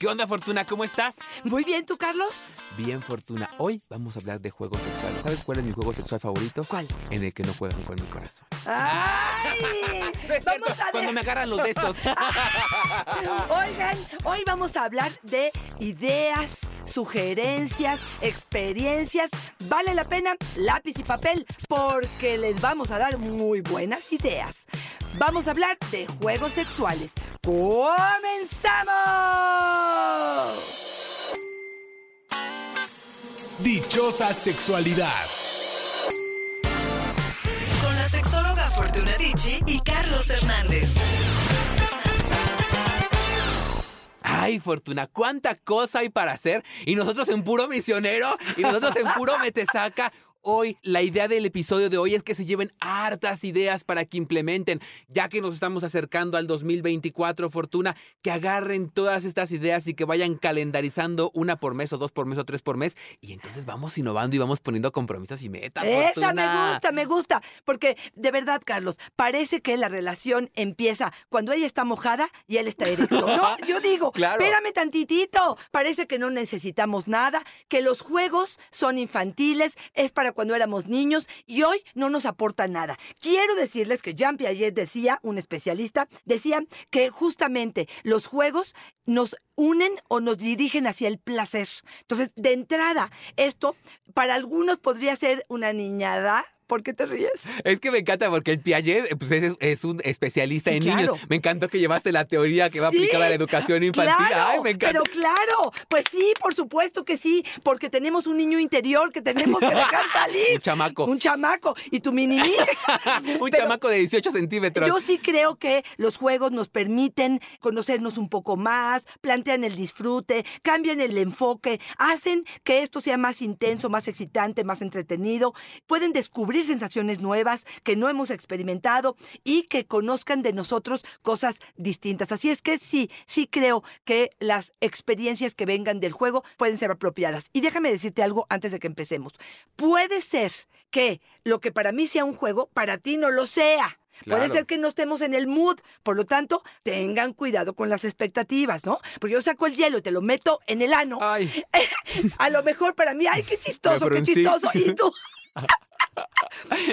¿Qué onda, Fortuna? ¿Cómo estás? Muy bien, ¿tú, Carlos? Bien, Fortuna. Hoy vamos a hablar de juegos sexuales. ¿Sabes cuál es mi juego sexual favorito? ¿Cuál? En el que no juegan con mi corazón. ¡Ay! Es Vamos a cuando me agarran los de estos. Oigan, hoy vamos a hablar de ideas, sugerencias, experiencias. Vale la pena lápiz y papel porque les vamos a dar muy buenas ideas. Vamos a hablar de juegos sexuales. ¡Comenzamos! Dichosa sexualidad. Con la sexóloga Fortuna Dicci y Carlos Hernández. Ay, Fortuna, cuánta cosa hay para hacer. Y nosotros en puro misionero, y nosotros en puro metesaca. Hoy, la idea del episodio de hoy es que se lleven hartas ideas para que implementen, ya que nos estamos acercando al 2024, Fortuna, que agarren todas estas ideas y que vayan calendarizando una por mes o dos por mes o tres por mes. Y entonces vamos innovando y vamos poniendo compromisos y metas. Esa me gusta, me gusta. Porque de verdad, Carlos, parece que la relación empieza cuando ella está mojada y él está erecto. No, yo digo, Claro. espérame tantitito. Parece que no necesitamos nada, que los juegos son infantiles, es para cuando éramos niños y hoy no nos aporta nada. Quiero decirles que Jean Piaget decía, un especialista, decía que justamente los juegos nos unen o nos dirigen hacia el placer. Entonces, de entrada, esto para algunos podría ser una niñada. ¿Por qué te ríes? Es que me encanta porque el Piaget pues, es, es un especialista Sí, en claro. niños. Me encantó que llevaste la teoría que va Sí, aplicada a la educación infantil. Claro, Ay, me encanta. Pero claro, pues sí, por supuesto que sí, porque tenemos un niño interior que tenemos que dejar salir. Un chamaco. Un chamaco. Y tu mini un Pero chamaco de 18 centímetros. Yo sí creo que los juegos nos permiten conocernos un poco más, plantean el disfrute, cambian el enfoque, hacen que esto sea más intenso, más excitante, más entretenido, pueden descubrir sensaciones nuevas que no hemos experimentado y que conozcan de nosotros cosas distintas. Así es que sí, sí creo que las experiencias que vengan del juego pueden ser apropiadas. Y déjame decirte algo antes de que empecemos. Puede ser que lo que para mí sea un juego, para ti no lo sea. Puede ser que no estemos en el mood, por lo tanto, tengan cuidado con las expectativas, ¿no? Porque yo saco el hielo y te lo meto en el ano. Ay, A lo mejor para mí, ay, qué chistoso, qué chistoso. Y tú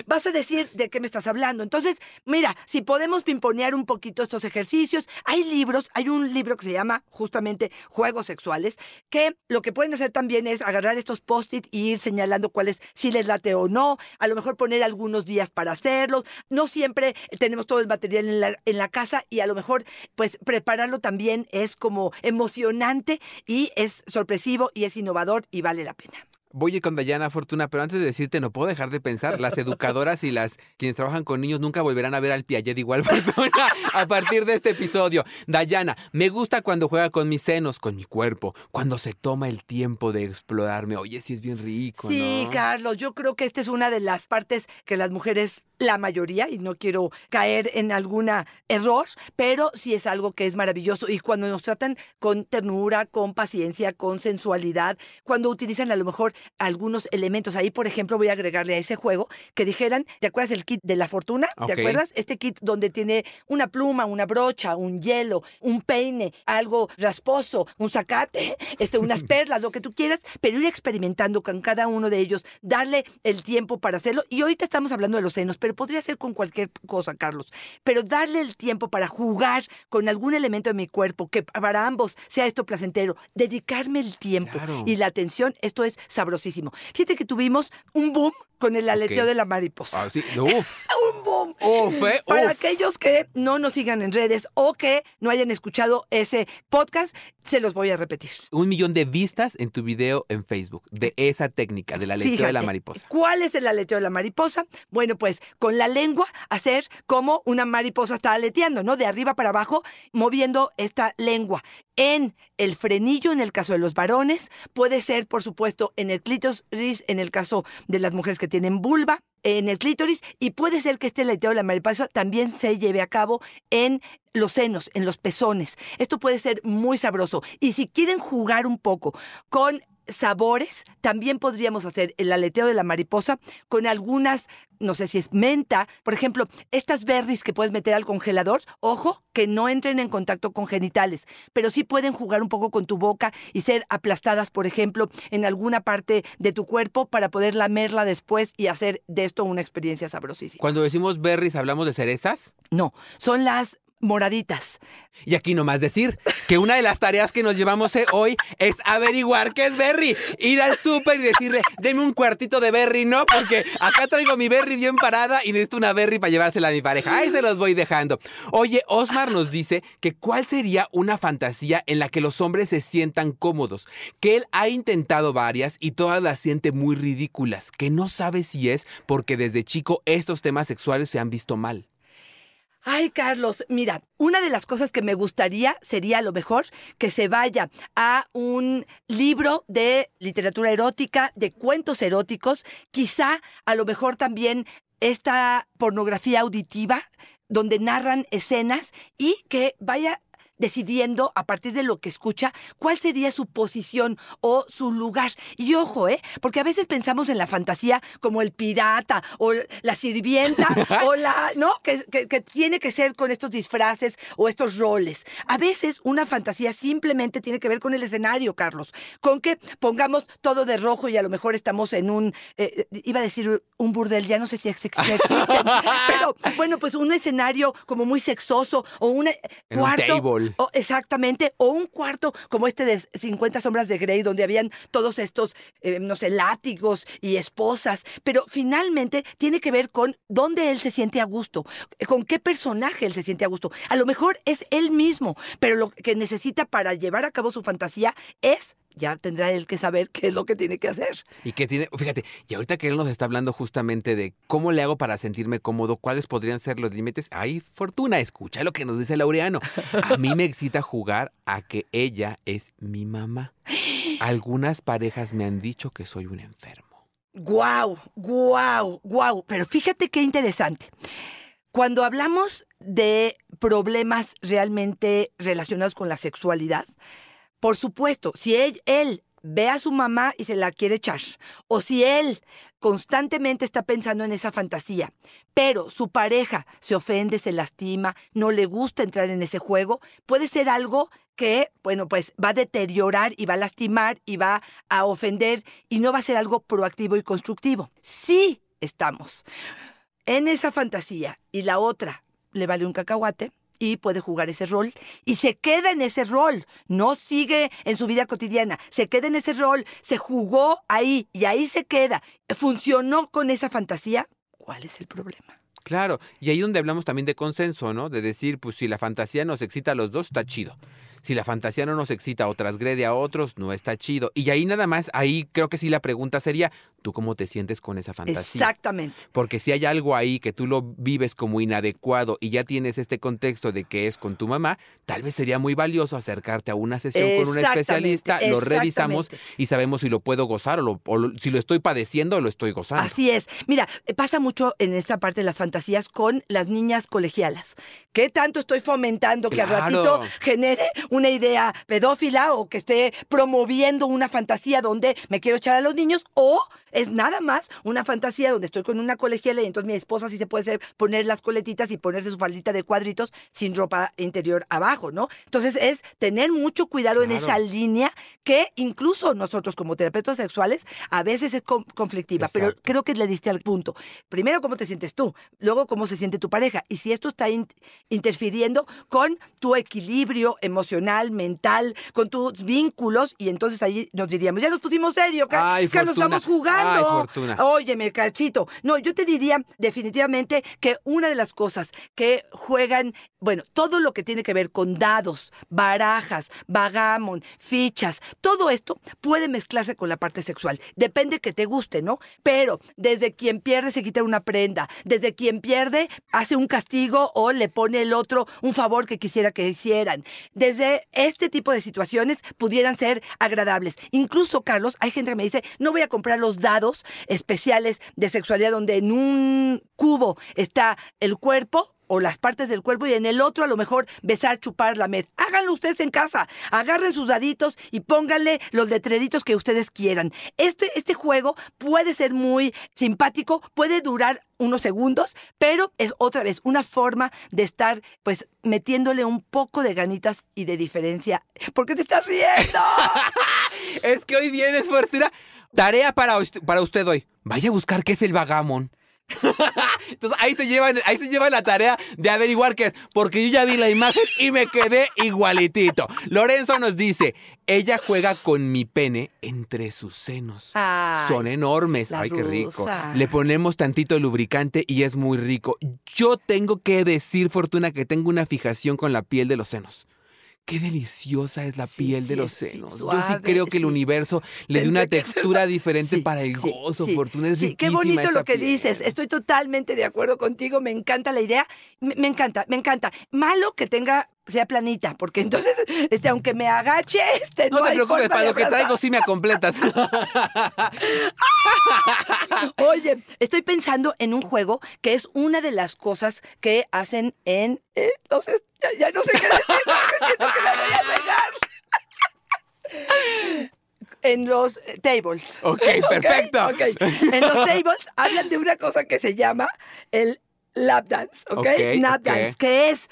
vas a decir de qué me estás hablando. Entonces, mira, si podemos pimponear un poquito estos ejercicios, hay libros, hay un libro que se llama justamente Juegos Sexuales, que lo que pueden hacer también es agarrar estos post-it y ir señalando cuáles si les late o no, a lo mejor poner algunos días para hacerlos. No siempre tenemos todo el material en la, en la casa y a lo mejor pues prepararlo también es como emocionante y es sorpresivo y es innovador y vale la pena. Voy a ir con Dayana Fortuna, pero antes de decirte, no puedo dejar de pensar, las educadoras y las quienes trabajan con niños nunca volverán a ver al Piaget igual Fortuna a partir de este episodio. Dayana, me gusta cuando juega con mis senos, con mi cuerpo, cuando se toma el tiempo de explorarme. Oye, sí es bien rico, Sí, ¿no? Carlos, yo creo que esta es una de las partes que las mujeres, la mayoría, y no quiero caer en alguna error, pero sí es algo que es maravilloso. Y cuando nos tratan con ternura, con paciencia, con sensualidad, cuando utilizan a lo mejor algunos elementos. Ahí, por ejemplo, voy a agregarle a ese juego que dijeran, ¿te acuerdas el kit de la fortuna? ¿Te acuerdas? Este kit donde tiene una pluma, una brocha, un hielo, un peine, algo rasposo, un zacate, este, unas perlas, lo que tú quieras, pero ir experimentando con cada uno de ellos, darle el tiempo para hacerlo. Y ahorita estamos hablando de los senos, pero podría ser con cualquier cosa, Carlos. Pero darle el tiempo para jugar con algún elemento de mi cuerpo, que para ambos sea esto placentero, dedicarme el tiempo Claro. y la atención, esto es sabrosísimo. Fíjate que tuvimos un boom con el aleteo de la mariposa. Ah, sí, uf. Un boom. Uf, eh, Para uf. aquellos que no nos sigan en redes o que no hayan escuchado ese podcast, se los voy a repetir. Un millón de vistas en tu video en Facebook de esa técnica, del aleteo de la Fíjate, mariposa. ¿Cuál es el aleteo de la mariposa? Bueno, pues con la lengua hacer como una mariposa está aleteando, ¿no? De arriba para abajo, moviendo esta lengua. En el frenillo, en el caso de los varones, puede ser, por supuesto, en el clítoris, en el caso de las mujeres que tienen vulva, en el clítoris, y puede ser que este aleteo de la mariposa también se lleve a cabo en los senos, en los pezones. Esto puede ser muy sabroso. Y si quieren jugar un poco con sabores, también podríamos hacer el aleteo de la mariposa con algunas, no sé si es menta, por ejemplo, estas berries que puedes meter al congelador, ojo, que no entren en contacto con genitales, pero sí pueden jugar un poco con tu boca y ser aplastadas, por ejemplo, en alguna parte de tu cuerpo para poder lamerla después y hacer de esto una experiencia sabrosísima. Cuando decimos berries, ¿hablamos de cerezas? No, son las moraditas. Y aquí nomás decir que una de las tareas que nos llevamos eh, hoy es averiguar qué es berry. Ir al súper y decirle, deme un cuartito de berry, ¿no? Porque acá traigo mi berry bien parada y necesito una berry para llevársela a mi pareja. Ahí se los voy dejando. Oye, Osmar nos dice que cuál sería una fantasía en la que los hombres se sientan cómodos. Que él ha intentado varias y todas las siente muy ridículas. Que no sabe si es porque desde chico estos temas sexuales se han visto mal. Ay, Carlos, mira, una de las cosas que me gustaría sería a lo mejor que se vaya a un libro de literatura erótica, de cuentos eróticos, quizá a lo mejor también esta pornografía auditiva donde narran escenas y que vaya decidiendo a partir de lo que escucha cuál sería su posición o su lugar. Y ojo, ¿eh? Porque a veces pensamos en la fantasía como el pirata o la sirvienta o la, ¿no? Que, que- que tiene que ser con estos disfraces o estos roles. A veces una fantasía simplemente tiene que ver con el escenario, Carlos. Con que pongamos todo de rojo y a lo mejor estamos en un, eh, iba a decir un burdel, ya no sé si ex- ex- existen, pero bueno, pues un escenario como muy sexoso o un eh, un exactamente, o un cuarto como este de 50 sombras de Grey, donde habían todos estos, eh, no sé, látigos y esposas, pero finalmente tiene que ver con dónde él se siente a gusto, eh, con qué personaje él se siente a gusto. A lo mejor es él mismo, pero lo que necesita para llevar a cabo su fantasía es, ya tendrá él que saber qué es lo que tiene que hacer. Y que tiene, fíjate, y ahorita que él nos está hablando justamente de cómo le hago para sentirme cómodo, cuáles podrían ser los límites, ay, Fortuna, escucha lo que nos dice Laureano. A mí me excita jugar a que ella es mi mamá. Algunas parejas me han dicho que soy un enfermo. Guau, guau, guau. Pero fíjate qué interesante. Cuando hablamos de problemas realmente relacionados con la sexualidad, por supuesto, si él, él ve a su mamá y se la quiere echar, o si él constantemente está pensando en esa fantasía, pero su pareja se ofende, se lastima, no le gusta entrar en ese juego, puede ser algo que, bueno, pues va a deteriorar y va a lastimar y va a ofender y no va a ser algo proactivo y constructivo. Sí estamos en esa fantasía y la otra le vale un cacahuate y puede jugar ese rol y se queda en ese rol, no sigue en su vida cotidiana, se queda en ese rol, se jugó ahí y ahí se queda, funcionó con esa fantasía, ¿cuál es el problema? Claro, y ahí donde hablamos también de consenso, ¿no? De decir, pues si la fantasía nos excita a los dos, está chido. Si la fantasía no nos excita o transgrede a otros, no está chido. Y ahí nada más, ahí creo que sí la pregunta sería, ¿tú cómo te sientes con esa fantasía? Exactamente. Porque si hay algo ahí que tú lo vives como inadecuado y ya tienes este contexto de que es con tu mamá, tal vez sería muy valioso acercarte a una sesión con un especialista, lo revisamos y sabemos si lo puedo gozar o, lo- o lo- si lo estoy padeciendo o lo estoy gozando. Así es. Mira, pasa mucho en esta parte de las fantasías con las niñas colegialas. ¿Qué tanto estoy fomentando que al ratito genere una idea pedófila o que esté promoviendo una fantasía donde me quiero echar a los niños? O es nada más una fantasía donde estoy con una colegiala y entonces mi esposa sí se puede hacer, poner las coletitas y ponerse su faldita de cuadritos sin ropa interior abajo, ¿no? Entonces es tener mucho cuidado en esa línea que incluso nosotros como terapeutas sexuales a veces es con- conflictiva, pero creo que le diste al punto. Primero, cómo te sientes tú, luego, cómo se siente tu pareja y si esto está in- interfiriendo con tu equilibrio emocional mental, con tus vínculos, y entonces ahí nos diríamos, ya nos pusimos serio, Ay, Carlos, Fortuna. estamos jugando. Ay, Fortuna. Óyeme, Cachito. No, yo te diría definitivamente que una de las cosas que juegan, bueno, todo lo que tiene que ver con dados, barajas, vagamon, fichas, todo esto puede mezclarse con la parte sexual. Depende que te guste, ¿no? Pero desde quien pierde se quita una prenda, desde quien pierde hace un castigo o le pone el otro un favor que quisiera que hicieran. Desde este tipo de situaciones pudieran ser agradables. Incluso, Carlos, hay gente que me dice, no voy a comprar los dados especiales de sexualidad donde en un cubo está el cuerpo o las partes del cuerpo y en el otro a lo mejor besar, chupar, lamer. Háganlo ustedes en casa. Agarren sus daditos y pónganle los letreritos que ustedes quieran. Este, este juego puede ser muy simpático, puede durar unos segundos, pero es otra vez una forma de estar pues metiéndole un poco de ganitas y de diferencia. ¿Por qué te estás riendo? Es que hoy vienes, Fortuna. Tarea para, para usted hoy. Vaya a buscar qué es el vagamon. Entonces ahí se llevan, ahí se lleva la tarea de averiguar qué es, porque yo ya vi la imagen y me quedé igualitito. Lorenzo nos dice, ella juega con mi pene entre sus senos. Ay, Son enormes. Ay, qué rico. rusa. Le ponemos tantito lubricante y es muy rico. Yo tengo que decir, Fortuna, que tengo una fijación con la piel de los senos. Qué deliciosa es la Sí, piel de los sí, senos. Yo sí creo que el universo le dio una textura diferente para el gozo. Fortuna. Es Sí, qué bonito esta lo que piel. dices. Estoy totalmente de acuerdo contigo. Me encanta la idea. Me, me encanta, me encanta. Malo que tenga sea planita, porque entonces, este, aunque me agache, este, No, no, te preocupes, para lo que traigo sí me completas. Oye, estoy pensando en un juego que es una de las cosas que hacen en. eh, no sé, ya, ya no sé qué decir, porque siento que la voy a regar. En los tables. ok, perfecto. Ok, En los tables hablan de una cosa que se llama el lap dance, ¿ok? Ok, Lap dance, que es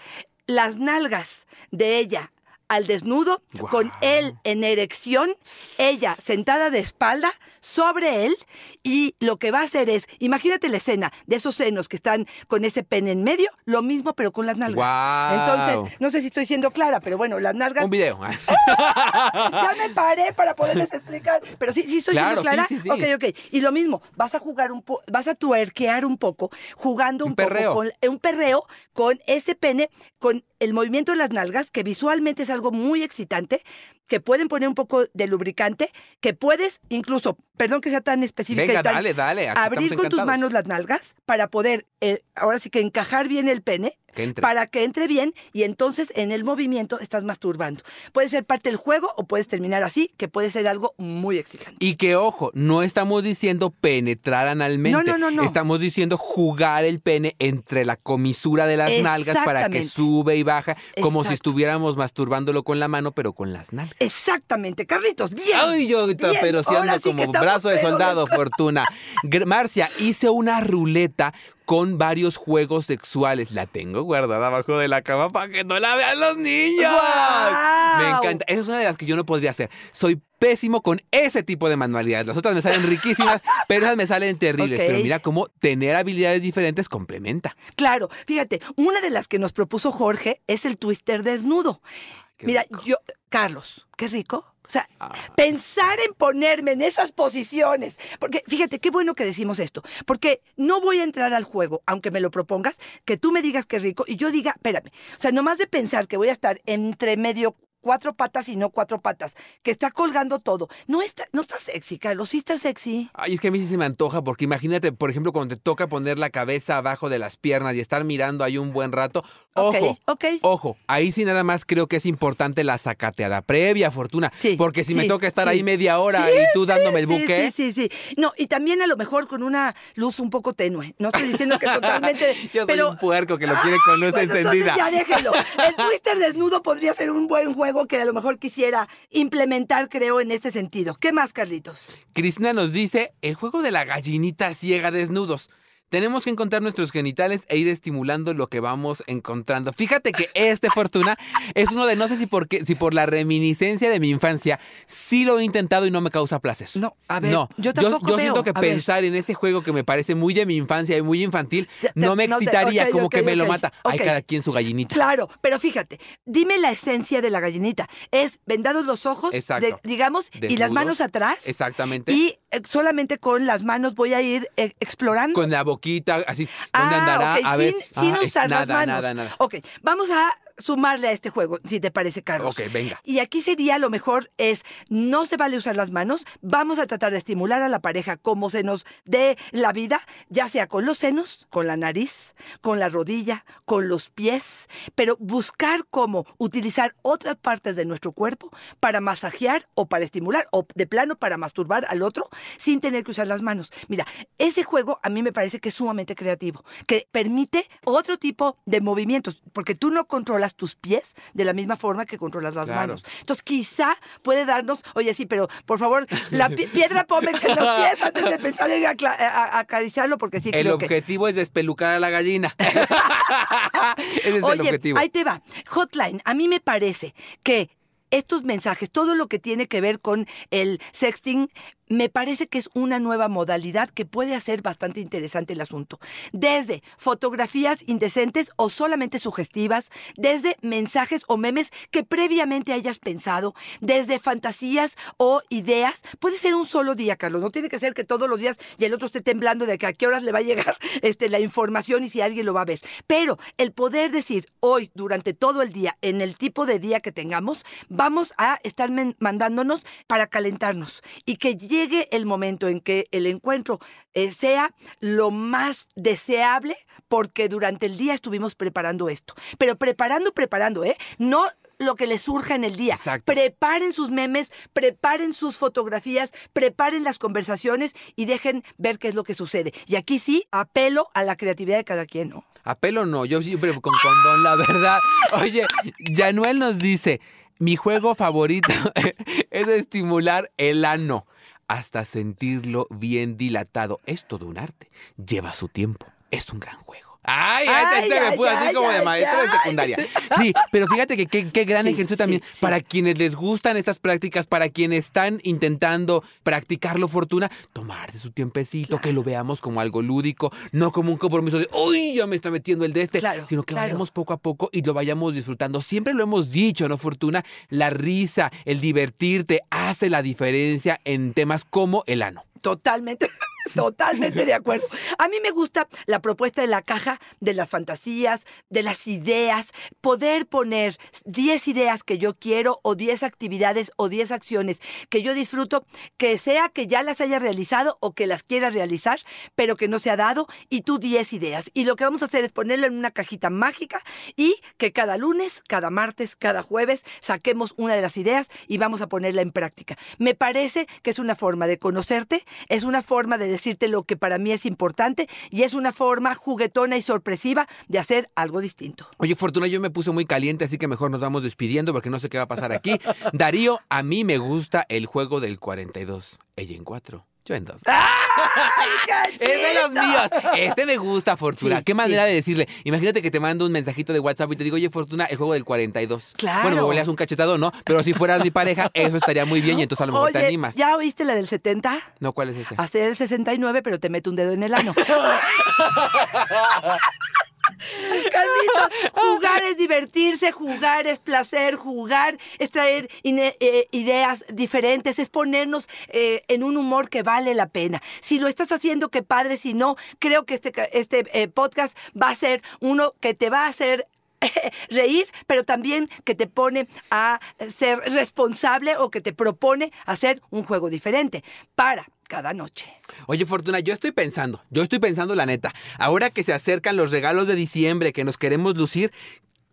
las nalgas de ella al desnudo, con él en erección, ella sentada de espalda sobre él, y lo que va a hacer es, imagínate la escena de esos senos que están con ese pene en medio, lo mismo pero con las nalgas. Entonces, no sé si estoy siendo clara, pero bueno, las nalgas Un video. ya me paré para poderles explicar. Pero sí, sí estoy Claro, siendo clara. sí, sí, sí. Ok, ok. Y lo mismo, vas a jugar un poco, vas a tuerquear un poco, jugando un, Un poco perreo. con eh, un perreo con ese pene, con el movimiento de las nalgas, que visualmente es algo muy excitante, que pueden poner un poco de lubricante, que puedes incluso, perdón que sea tan específica y Venga, tan- dale, dale. aquí abrir con tus manos las nalgas para poder, eh, ahora sí que encajar bien el pene, Que para que entre bien y entonces en el movimiento estás masturbando. Puede ser parte del juego o puedes terminar así, que puede ser algo muy excitante. Y que ojo, no estamos diciendo penetrar analmente. No, no, no, no. Estamos diciendo jugar el pene entre la comisura de las nalgas para que sube y baja, como si estuviéramos masturbándolo con la mano, pero con las nalgas. Exactamente, Carlitos, bien. Ay, yo bien. pero si ando como brazo de soldado, Fortuna. Marcia, hice una ruleta con varios juegos sexuales. La tengo guardada abajo de la cama para que no la vean los niños. Me encanta. Esa es una de las que yo no podría hacer. Soy pésimo con ese tipo de manualidades. Las otras me salen riquísimas, pero esas me salen terribles. Pero mira cómo tener habilidades diferentes complementa. Claro, fíjate, una de las que nos propuso Jorge es el twister desnudo. Qué Mira, rico. yo, Carlos, qué rico. O sea, Ah. pensar en ponerme en esas posiciones. Porque fíjate, qué bueno que decimos esto. Porque no voy a entrar al juego, aunque me lo propongas, que tú me digas que es rico y yo diga, espérame. O sea, nomás de pensar que voy a estar entre medio cuatro patas y no cuatro patas, que está colgando todo. No está, no está sexy, Carlos, sí está sexy. Ay, es que a mí sí se me antoja, porque imagínate, por ejemplo, cuando te toca poner la cabeza abajo de las piernas y estar mirando ahí un buen rato. Ojo, ok. ojo, ahí sí nada más creo que es importante la sacateada previa, Fortuna. Sí, porque si me toca estar sí. ahí media hora y tú dándome el buque. Sí, sí, sí. No, y también a lo mejor con una luz un poco tenue. No estoy diciendo que totalmente. Yo soy pero... un puerco que lo quiere con luz Bueno, encendida. Ya déjelo. El twister desnudo podría ser un buen juego que a lo mejor quisiera implementar, creo, en este sentido. ¿Qué más, Carlitos? Cristina nos dice, el juego de la gallinita ciega desnudos. Tenemos que encontrar nuestros genitales e ir estimulando lo que vamos encontrando. Fíjate que este Fortuna es uno de no sé si por qué, si por la reminiscencia de mi infancia, sí lo he intentado y no me causa placer. No, a ver, no. yo tampoco yo veo. siento que A ver. pensar en ese juego que me parece muy de mi infancia y muy infantil, no me no excitaría, como que me lo mata. Hay cada quien su gallinita. Claro, pero fíjate, dime la esencia de la gallinita. Es vendados los ojos, de- digamos, y las manos atrás. Exactamente. Y solamente con las manos voy a ir eh, explorando. con la boquita, así, ¿dónde Ah, andará? a ver. sin, sin ah, usar las nada, manos. Nada, nada. Ok, vamos a sumarle a este juego, si te parece, Carlos. Ok, venga. Y aquí sería lo mejor es, no se vale usar las manos, vamos a tratar de estimular a la pareja como se nos dé la vida, ya sea con los senos, con la nariz, con la rodilla, con los pies, pero buscar cómo utilizar otras partes de nuestro cuerpo para masajear o para estimular o de plano para masturbar al otro sin tener que usar las manos. Mira, ese juego a mí me parece que es sumamente creativo, que permite otro tipo de movimientos, porque tú no controlas tus pies de la misma forma que controlas las Claro. manos. Entonces, quizá puede darnos, oye, sí, pero por favor, la pi- piedra pómense en los pies antes de pensar en a- acariciarlo, porque sí el creo que... objetivo es despelucar a la gallina. Ese es el Oye, objetivo. ahí te va. Hotline, a mí me parece que estos mensajes, todo lo que tiene que ver con el sexting, me parece que es una nueva modalidad que puede hacer bastante interesante el asunto. Desde fotografías indecentes o solamente sugestivas, desde mensajes o memes que previamente hayas pensado, desde fantasías o ideas. Puede ser un solo día, Carlos. No tiene que ser que todos los días y el otro esté temblando de que a qué horas le va a llegar este, la información y si alguien lo va a ver. Pero el poder decir hoy, durante todo el día, en el tipo de día que tengamos, vamos a estar mandándonos para calentarnos y que llegue el momento en que el encuentro eh, sea lo más deseable porque durante el día estuvimos preparando esto. Pero preparando, preparando, ¿eh? No lo que les surja en el día. Exacto. Preparen sus memes, preparen sus fotografías, preparen las conversaciones y dejen ver qué es lo que sucede. Y aquí sí, apelo a la creatividad de cada quien, ¿no? A pelo no, yo siempre con condón, la verdad. Oye, Januel nos dice, mi juego favorito es estimular el ano hasta sentirlo bien dilatado. Es todo un arte. Lleva su tiempo. Es un gran juego. Ay, ay, Ay, este me fue así ay, como de ay, maestro de secundaria. Sí, pero fíjate que qué, qué gran Sí, ejercicio sí, también sí. para quienes les gustan estas prácticas, para quienes están intentando practicarlo fortuna, tomarse su tiempecito, que lo veamos como algo lúdico, no como un compromiso de, uy, ya me está metiendo el de este, Claro, sino que claro. vayamos poco a poco y lo vayamos disfrutando. Siempre lo hemos dicho, ¿no, Fortuna? La risa, el divertirte hace la diferencia en temas como el ano. Totalmente, totalmente de acuerdo. A mí me gusta la propuesta de la caja de las fantasías, de las ideas, poder poner 10 ideas que yo quiero o 10 actividades o 10 acciones que yo disfruto, que sea que ya las haya realizado o que las quiera realizar, pero que no se ha dado, y tú 10 ideas. Y lo que vamos a hacer es ponerlo en una cajita mágica y que cada lunes, cada martes, cada jueves saquemos una de las ideas y vamos a ponerla en práctica. Me parece que es una forma de conocerte, es una forma de decirte lo que para mí es importante y es una forma juguetona y sorpresiva de hacer algo distinto. Oye, Fortuna, yo me puse muy caliente, así que mejor nos vamos despidiendo porque no sé qué va a pasar aquí. Darío, a mí me gusta el juego del 42. Ella en 4, yo en 2. Es de los míos. Este me gusta, Fortuna. Sí, Qué manera sí. de decirle. Imagínate que te mando un mensajito de WhatsApp y te digo, oye, Fortuna, el juego del 42. Claro. Bueno, me voleas un cachetado, ¿no? Pero si fueras mi pareja, eso estaría muy bien y entonces a lo mejor te animas. ¿Ya oíste la del 70? No, ¿cuál es ese? Hacer el 69, pero te meto un dedo en el ano. Carlitos, jugar es divertirse, jugar es placer, jugar es traer eh, ideas diferentes, es ponernos eh, en un humor que vale la pena. Si lo estás haciendo, qué padre, si no, creo que este, este eh, podcast va a ser uno que te va a hacer reír, pero también que te pone a ser responsable o que te propone hacer un juego diferente para noche. Oye, Fortuna, yo estoy pensando, yo estoy pensando la neta, ahora que se acercan los regalos de diciembre, que nos queremos lucir,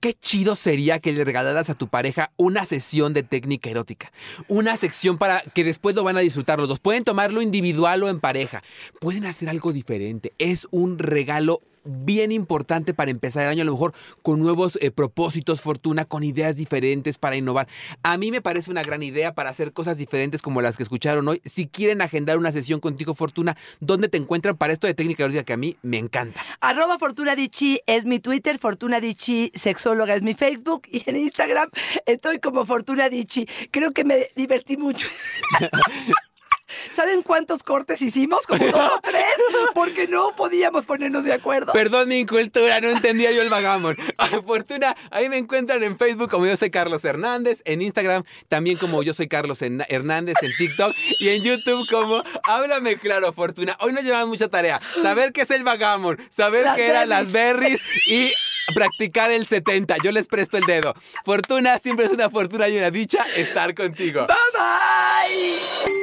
qué chido sería que le regalaras a tu pareja una sesión de técnica erótica. Una sección para que después lo van a disfrutar los dos. Pueden tomarlo individual o en pareja. Pueden hacer algo diferente. Es un regalo bien importante para empezar el año, a lo mejor con nuevos eh, propósitos, Fortuna, con ideas diferentes para innovar. A mí me parece una gran idea para hacer cosas diferentes como las que escucharon hoy. Si quieren agendar una sesión contigo, Fortuna, ¿dónde te encuentran para esto de técnica erótica que a mí me encanta? Arroba Fortuna Dichi es mi Twitter, Fortuna Dichi Sexóloga es mi Facebook y en Instagram estoy como Fortuna Dichi. Creo que me divertí mucho. ¿Saben cuántos cortes hicimos? Como dos o tres, porque no podíamos ponernos de acuerdo. Perdón mi incultura, no entendía yo el vagamon. Fortuna, ahí me encuentran en Facebook como yo soy Carlos Hernández, en Instagram también como yo soy Carlos Hernández, en TikTok y en YouTube como Háblame Claro, Fortuna. Hoy nos llevamos mucha tarea. Saber qué es el vagamon, saber Las qué eran las berries y practicar el 70. Yo les presto el dedo. Fortuna, siempre es una fortuna y una dicha estar contigo. Bye bye.